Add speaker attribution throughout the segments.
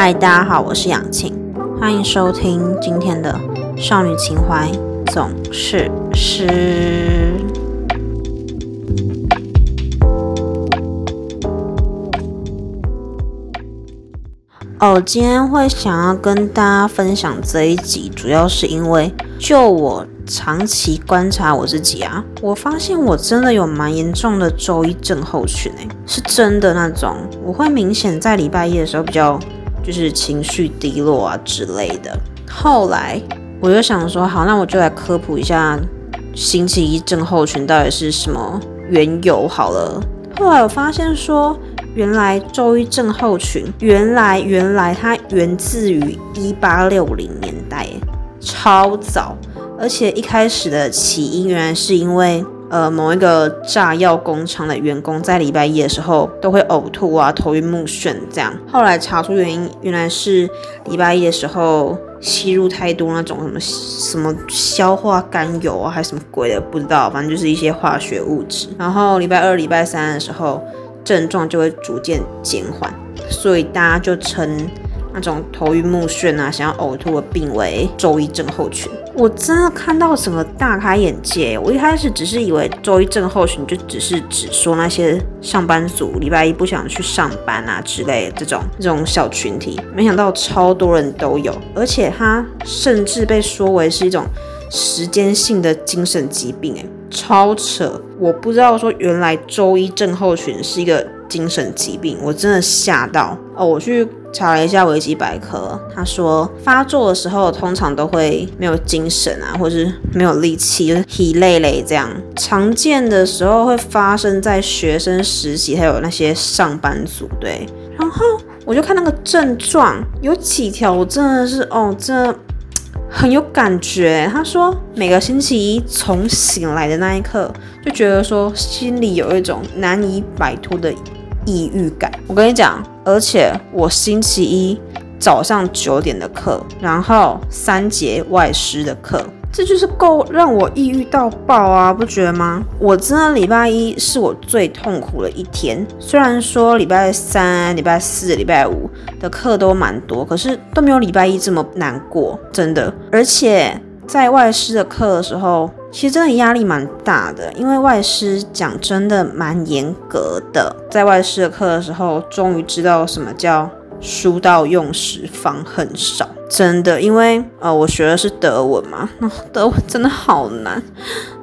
Speaker 1: 嗨，大家好，我是杨晴，欢迎收听今天的少女情怀总是诗。哦，今天会想要跟大家分享这一集，主要是因为就我长期观察我自己啊，我发现我真的有蛮严重的周一症候群诶，是真的那种，我会明显在礼拜一的时候比较就是情绪低落啊之类的。后来我就想说，好，那我就来科普一下星期一症候群到底是什么缘由好了。后来我发现说。原来周一症候群，原来原来它源自于一八六零年代，超早，而且一开始的起因原来是因为呃某一个炸药工厂的员工在礼拜一的时候都会呕吐啊、头晕目眩这样。后来查出原因，原来是礼拜一的时候吸入太多那种什么什么消化甘油啊，还是什么鬼的，不知道，反正就是一些化学物质。然后礼拜二、礼拜三的时候。症状就会逐渐减缓，所以大家就称那种头晕目眩啊、想要呕吐的病为周一症候群。我真的看到整个大开眼界。我一开始只是以为周一症候群就只是指说那些上班族礼拜一不想去上班啊之类的这种这种小群体，没想到超多人都有，而且它甚至被说为是一种时间性的精神疾病，诶，超扯！我不知道说原来周一症候群是一个精神疾病，我真的吓到哦！我去查了一下维基百科，他说发作的时候通常都会没有精神啊，或是没有力气，就是疲累累这样。常见的时候会发生在学生实习，还有那些上班族。对，然后我就看那个症状有几条，我真的是哦，这。很有感觉，他说每个星期一从醒来的那一刻，就觉得说心里有一种难以摆脱的抑郁感。我跟你讲，而且我星期一早上九点的课，然后三节外师的课。这就是够让我抑郁到爆啊，不觉得吗？我真的礼拜一是我最痛苦的一天。虽然说礼拜三、礼拜四、礼拜五的课都蛮多，可是都没有礼拜一这么难过，真的。而且在外师的课的时候，其实真的压力蛮大的，因为外师讲真的蛮严格的。在外师的课的时候，终于知道什么叫。书到用时方恨少，真的，因为呃，我学的是德文嘛，德文真的好难。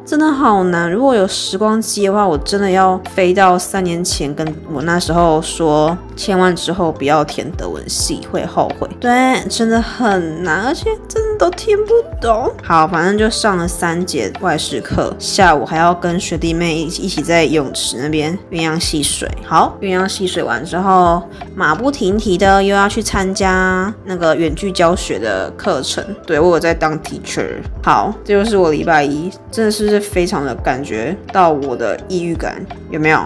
Speaker 1: 真的好难。如果有时光机的话，我真的要飞到三年前，跟我那时候说，千万之后不要填德文系，会后悔。对，真的很难，而且真的都听不懂。好，反正就上了三节外事课，下午还要跟学弟妹一起一起在泳池那边鸳鸯戏水。好，鸳鸯戏水完之后，马不停蹄的又要去参加那个远距教学的课程。对我有在当 teacher。好，这就是我礼拜一，真的是。非常的感觉到我的抑郁感有没有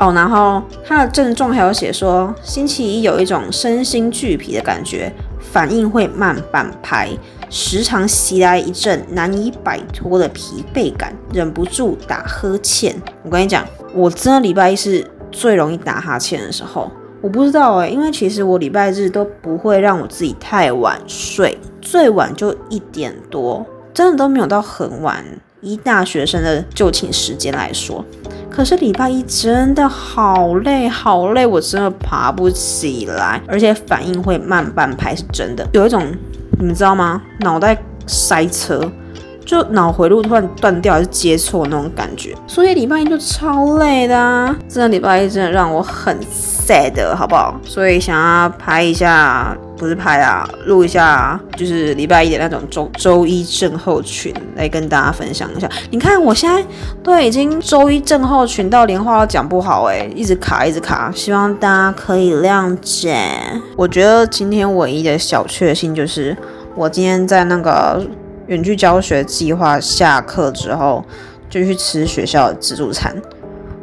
Speaker 1: 哦？然后他的症状还有写说，星期一有一种身心俱疲的感觉，反应会慢半拍，时常袭来一阵难以摆脱的疲惫感，忍不住打呵欠。我跟你讲，我真的礼拜一是最容易打哈欠的时候。我不知道哎，因为其实我礼拜日都不会让我自己太晚睡，最晚就一点多，真的都没有到很晚。以大学生的就寝时间来说，可是礼拜一真的好累好累，我真的爬不起来，而且反应会慢半拍，是真的，有一种你们知道吗？脑袋塞车，就脑回路突然断掉还是接错那种感觉，所以礼拜一就超累的啊！真的礼拜一真的让我很 sad，好不好？所以想要拍一下。不是拍啊，录一下，就是礼拜一的那种周周一症候群来跟大家分享一下。你看我现在都已经周一症候群到连话都讲不好哎，一直卡一直卡，希望大家可以谅解。我觉得今天唯一的小确幸就是，我今天在那个远距教学计划下课之后，就去吃学校的自助餐。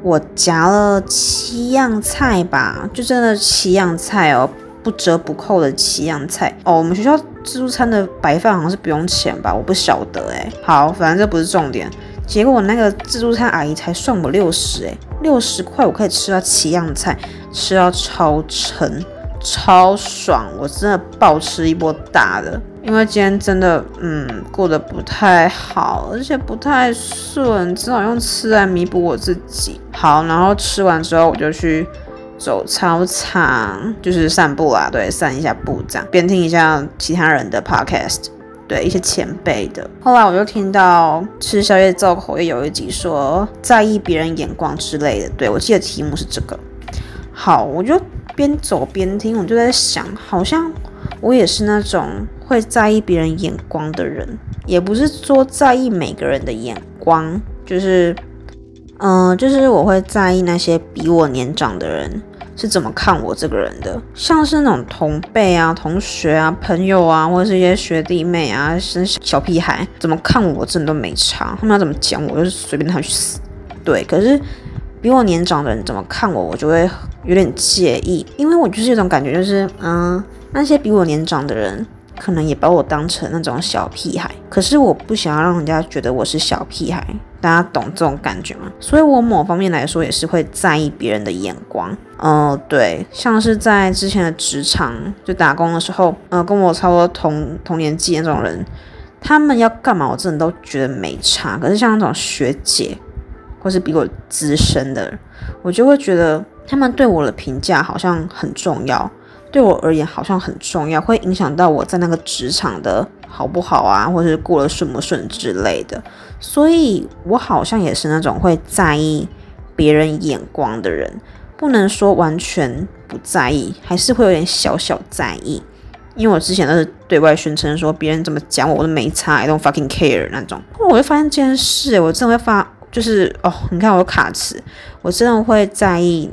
Speaker 1: 我夹了七样菜吧，就真的七样菜哦。不折不扣的七样菜哦，我们学校自助餐的白饭好像是不用钱吧？我不晓得哎。好，反正这不是重点。结果那个自助餐阿姨才算我六十哎，六十块我可以吃到七样菜，吃到超撑。超爽，我真的暴吃一波大的，因为今天真的嗯过得不太好，而且不太顺，只好用吃来弥补我自己。好，然后吃完之后我就去走操场，就是散步啦，对，散一下步这样，边听一下其他人的 podcast，对，一些前辈的。后来我就听到吃宵夜造口业有一集说在意别人眼光之类的，对我记得题目是这个。好，我就。边走边听，我就在想，好像我也是那种会在意别人眼光的人，也不是说在意每个人的眼光，就是，嗯，就是我会在意那些比我年长的人是怎么看我这个人的，像是那种同辈啊、同学啊、朋友啊，或者是一些学弟妹啊、是小屁孩怎么看我，真的都没差，他们要怎么讲我，就是随便他去死。对，可是比我年长的人怎么看我，我就会。有点介意，因为我就是有种感觉，就是嗯，那些比我年长的人可能也把我当成那种小屁孩，可是我不想要让人家觉得我是小屁孩，大家懂这种感觉吗？所以我某方面来说也是会在意别人的眼光。嗯，对，像是在之前的职场就打工的时候，呃，跟我差不多同同年纪那种人，他们要干嘛，我真的都觉得没差。可是像那种学姐或是比我资深的，我就会觉得。他们对我的评价好像很重要，对我而言好像很重要，会影响到我在那个职场的好不好啊，或是过得顺不顺之类的。所以我好像也是那种会在意别人眼光的人，不能说完全不在意，还是会有点小小在意。因为我之前都是对外宣称说别人怎么讲我，我都没差，I don't fucking care 那种。我就发现这件事，我真的会发，就是哦，你看我卡词，我真的会在意。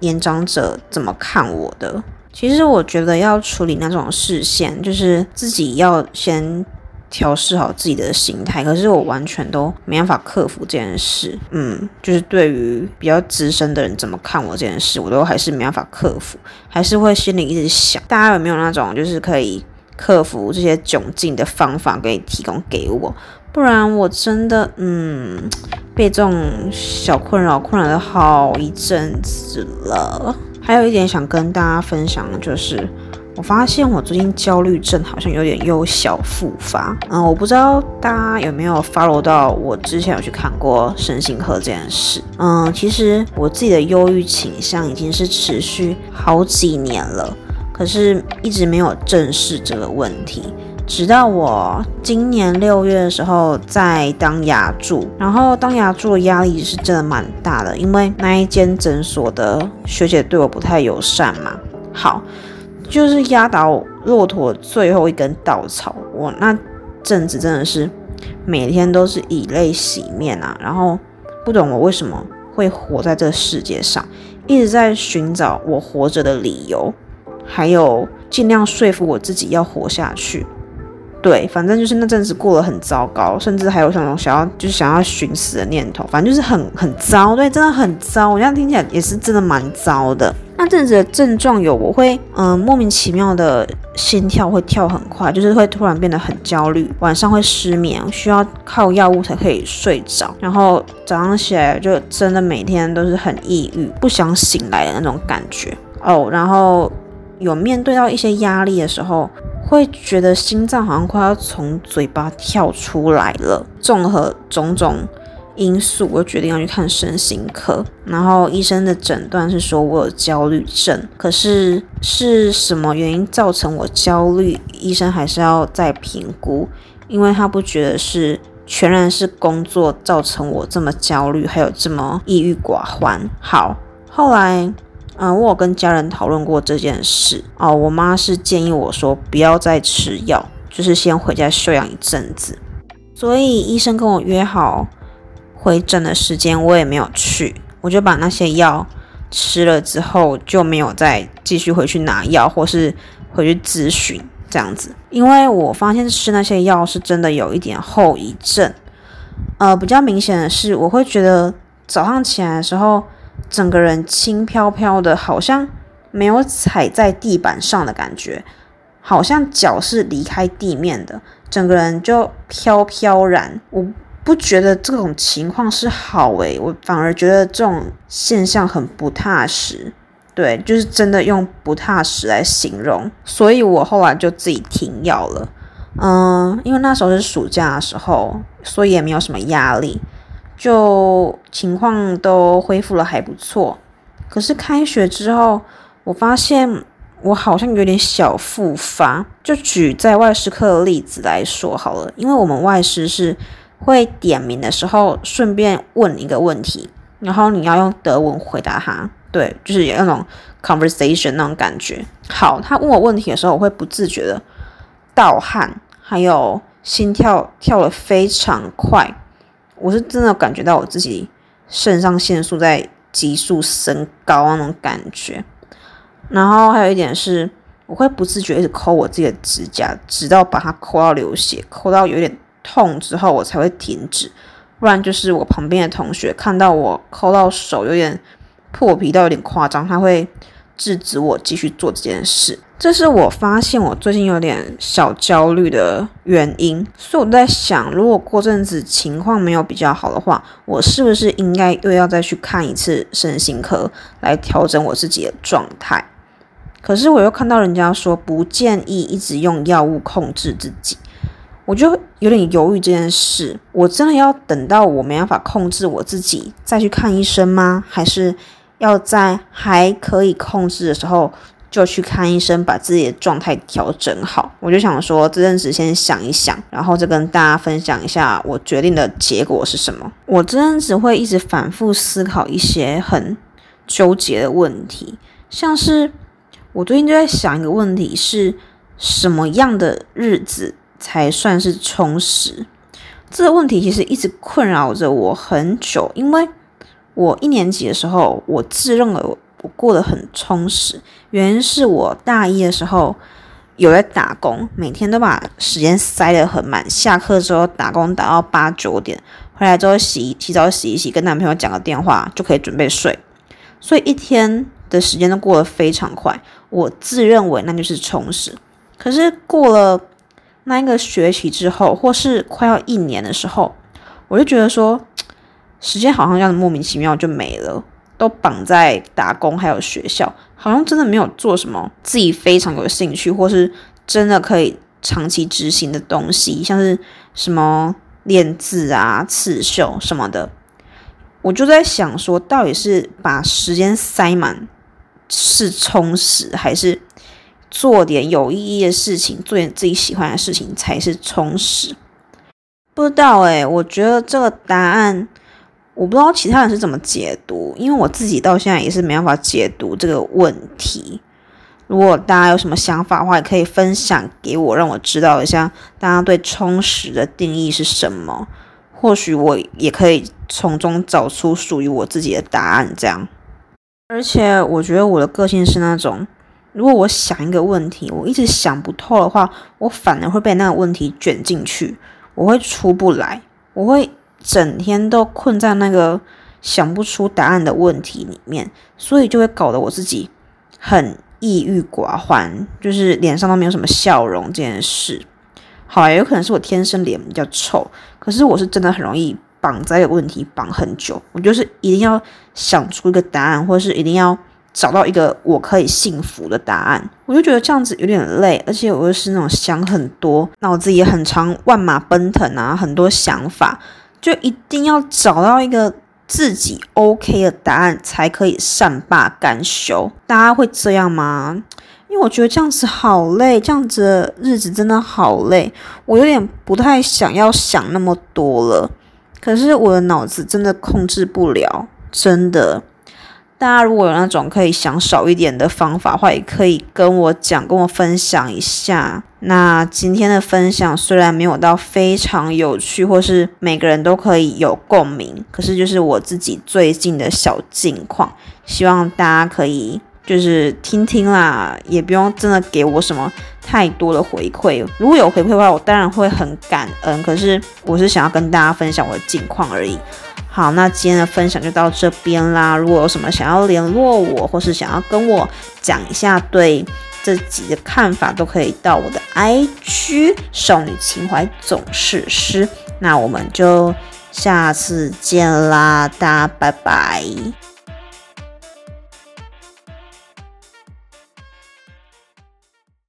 Speaker 1: 年长者怎么看我的？其实我觉得要处理那种视线，就是自己要先调试好自己的心态。可是我完全都没办法克服这件事。嗯，就是对于比较资深的人怎么看我这件事，我都还是没办法克服，还是会心里一直想。大家有没有那种就是可以克服这些窘境的方法可以提供给我？不然我真的嗯。被这种小困扰困扰了好一阵子了。还有一点想跟大家分享的就是，我发现我最近焦虑症好像有点又小复发。嗯，我不知道大家有没有 follow 到我之前有去看过身心科这件事。嗯，其实我自己的忧郁倾向已经是持续好几年了，可是一直没有正视这个问题。直到我今年六月的时候在当牙助，然后当牙助的压力是真的蛮大的，因为那一间诊所的学姐对我不太友善嘛。好，就是压倒骆驼最后一根稻草，我那阵子真的是每天都是以泪洗面啊，然后不懂我为什么会活在这世界上，一直在寻找我活着的理由，还有尽量说服我自己要活下去。对，反正就是那阵子过得很糟糕，甚至还有那种想要就是想要寻死的念头，反正就是很很糟，对，真的很糟。我这样听起来也是真的蛮糟的。那阵子的症状有，我会嗯莫名其妙的心跳会跳很快，就是会突然变得很焦虑，晚上会失眠，需要靠药物才可以睡着，然后早上起来就真的每天都是很抑郁，不想醒来的那种感觉哦。然后有面对到一些压力的时候。会觉得心脏好像快要从嘴巴跳出来了。综合种种因素，我决定要去看身心科。然后医生的诊断是说我有焦虑症，可是是什么原因造成我焦虑？医生还是要再评估，因为他不觉得是全然是工作造成我这么焦虑，还有这么抑郁寡欢。好，后来。嗯，我有跟家人讨论过这件事哦。我妈是建议我说不要再吃药，就是先回家休养一阵子。所以医生跟我约好回诊的时间，我也没有去。我就把那些药吃了之后，就没有再继续回去拿药，或是回去咨询这样子。因为我发现吃那些药是真的有一点后遗症。呃，比较明显的是，我会觉得早上起来的时候。整个人轻飘飘的，好像没有踩在地板上的感觉，好像脚是离开地面的，整个人就飘飘然。我不觉得这种情况是好诶，我反而觉得这种现象很不踏实。对，就是真的用不踏实来形容，所以我后来就自己停药了。嗯，因为那时候是暑假的时候，所以也没有什么压力，就情况都恢复了还不错。可是开学之后，我发现我好像有点小复发。就举在外师课的例子来说好了，因为我们外师是会点名的时候顺便问一个问题，然后你要用德文回答他。对，就是有那种 conversation 那种感觉。好，他问我问题的时候，我会不自觉的盗汗，还有心跳跳得非常快。我是真的感觉到我自己肾上腺素在急速升高那种感觉。然后还有一点是，我会不自觉一直抠我自己的指甲，直到把它抠到流血，抠到有点痛之后，我才会停止。不然就是我旁边的同学看到我抠到手有点。破皮到有点夸张，他会制止我继续做这件事。这是我发现我最近有点小焦虑的原因，所以我在想，如果过阵子情况没有比较好的话，我是不是应该又要再去看一次身心科来调整我自己的状态？可是我又看到人家说不建议一直用药物控制自己，我就有点犹豫这件事。我真的要等到我没办法控制我自己再去看医生吗？还是？要在还可以控制的时候就去看医生，把自己的状态调整好。我就想说，这阵子先想一想，然后再跟大家分享一下我决定的结果是什么。我这阵子会一直反复思考一些很纠结的问题，像是我最近就在想一个问题：是什么样的日子才算是充实？这个问题其实一直困扰着我很久，因为。我一年级的时候，我自认为我过得很充实，原因是我大一的时候有在打工，每天都把时间塞得很满，下课之后打工打到八九点，回来之后洗洗澡洗一洗，跟男朋友讲个电话就可以准备睡，所以一天的时间都过得非常快。我自认为那就是充实，可是过了那一个学期之后，或是快要一年的时候，我就觉得说。时间好像这样莫名其妙就没了，都绑在打工还有学校，好像真的没有做什么自己非常有兴趣或是真的可以长期执行的东西，像是什么练字啊、刺绣什么的。我就在想说，到底是把时间塞满是充实，还是做点有意义的事情，做点自己喜欢的事情才是充实？不知道诶，我觉得这个答案。我不知道其他人是怎么解读，因为我自己到现在也是没办法解读这个问题。如果大家有什么想法的话，也可以分享给我，让我知道一下大家对充实的定义是什么。或许我也可以从中找出属于我自己的答案。这样，而且我觉得我的个性是那种，如果我想一个问题，我一直想不透的话，我反而会被那个问题卷进去，我会出不来，我会。整天都困在那个想不出答案的问题里面，所以就会搞得我自己很抑郁寡欢，就是脸上都没有什么笑容。这件事，好，也有可能是我天生脸比较臭，可是我是真的很容易绑在一个问题绑很久。我就是一定要想出一个答案，或者是一定要找到一个我可以幸福的答案。我就觉得这样子有点累，而且我又是那种想很多，脑子也很长，万马奔腾啊，很多想法。就一定要找到一个自己 OK 的答案，才可以善罢甘休。大家会这样吗？因为我觉得这样子好累，这样子的日子真的好累。我有点不太想要想那么多了，可是我的脑子真的控制不了，真的。大家如果有那种可以想少一点的方法的话，也可以跟我讲，跟我分享一下。那今天的分享虽然没有到非常有趣，或是每个人都可以有共鸣，可是就是我自己最近的小近况，希望大家可以就是听听啦，也不用真的给我什么太多的回馈。如果有回馈的话，我当然会很感恩。可是我是想要跟大家分享我的近况而已。好，那今天的分享就到这边啦。如果有什么想要联络我，或是想要跟我讲一下对这集的看法，都可以到我的 IG 少女情怀总是诗。那我们就下次见啦，大家拜拜。